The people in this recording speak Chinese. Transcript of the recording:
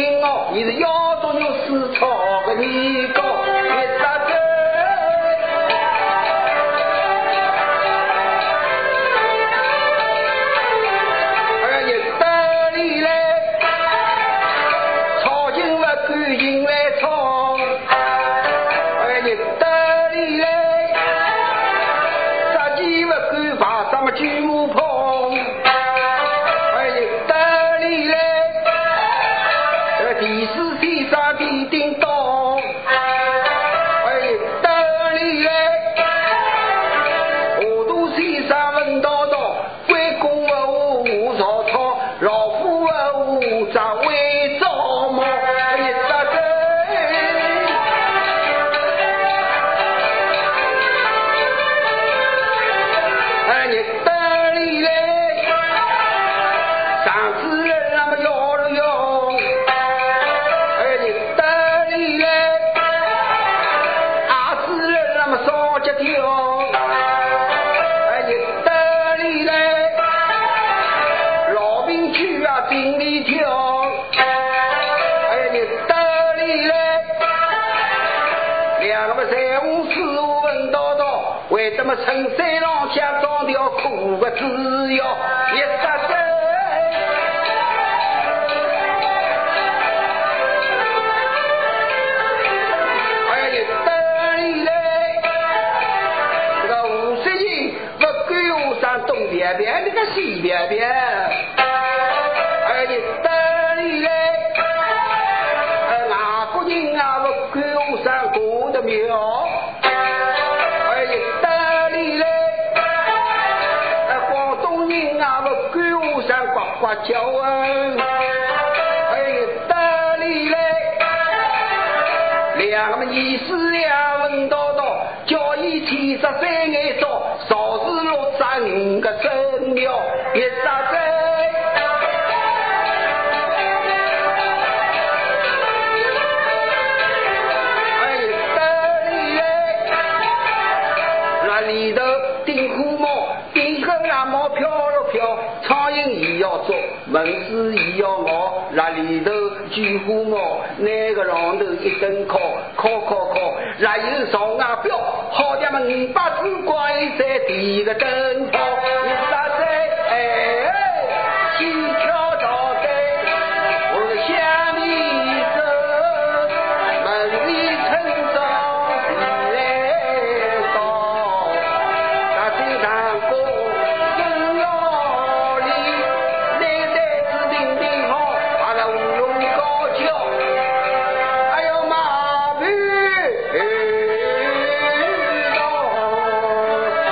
人哦，你是要做牛市草个你必定两个么财务师傅问道道，为什么深山浪向装条苦个只要一扎根？哎，你得里来。这个五十人不管我上东边边，那个西边边，哎，你叫啊，哎，你得里嘞。两个意思两问道道，叫伊天十三眼照，少是六十五个生苗一扎里头顶虎毛，顶个那毛飘了飘，苍蝇也要捉，蚊子也要咬，那里头巨虎毛，那个上头一顿敲，敲敲敲，那有上外表，好家伙五百只怪在第一个灯泡。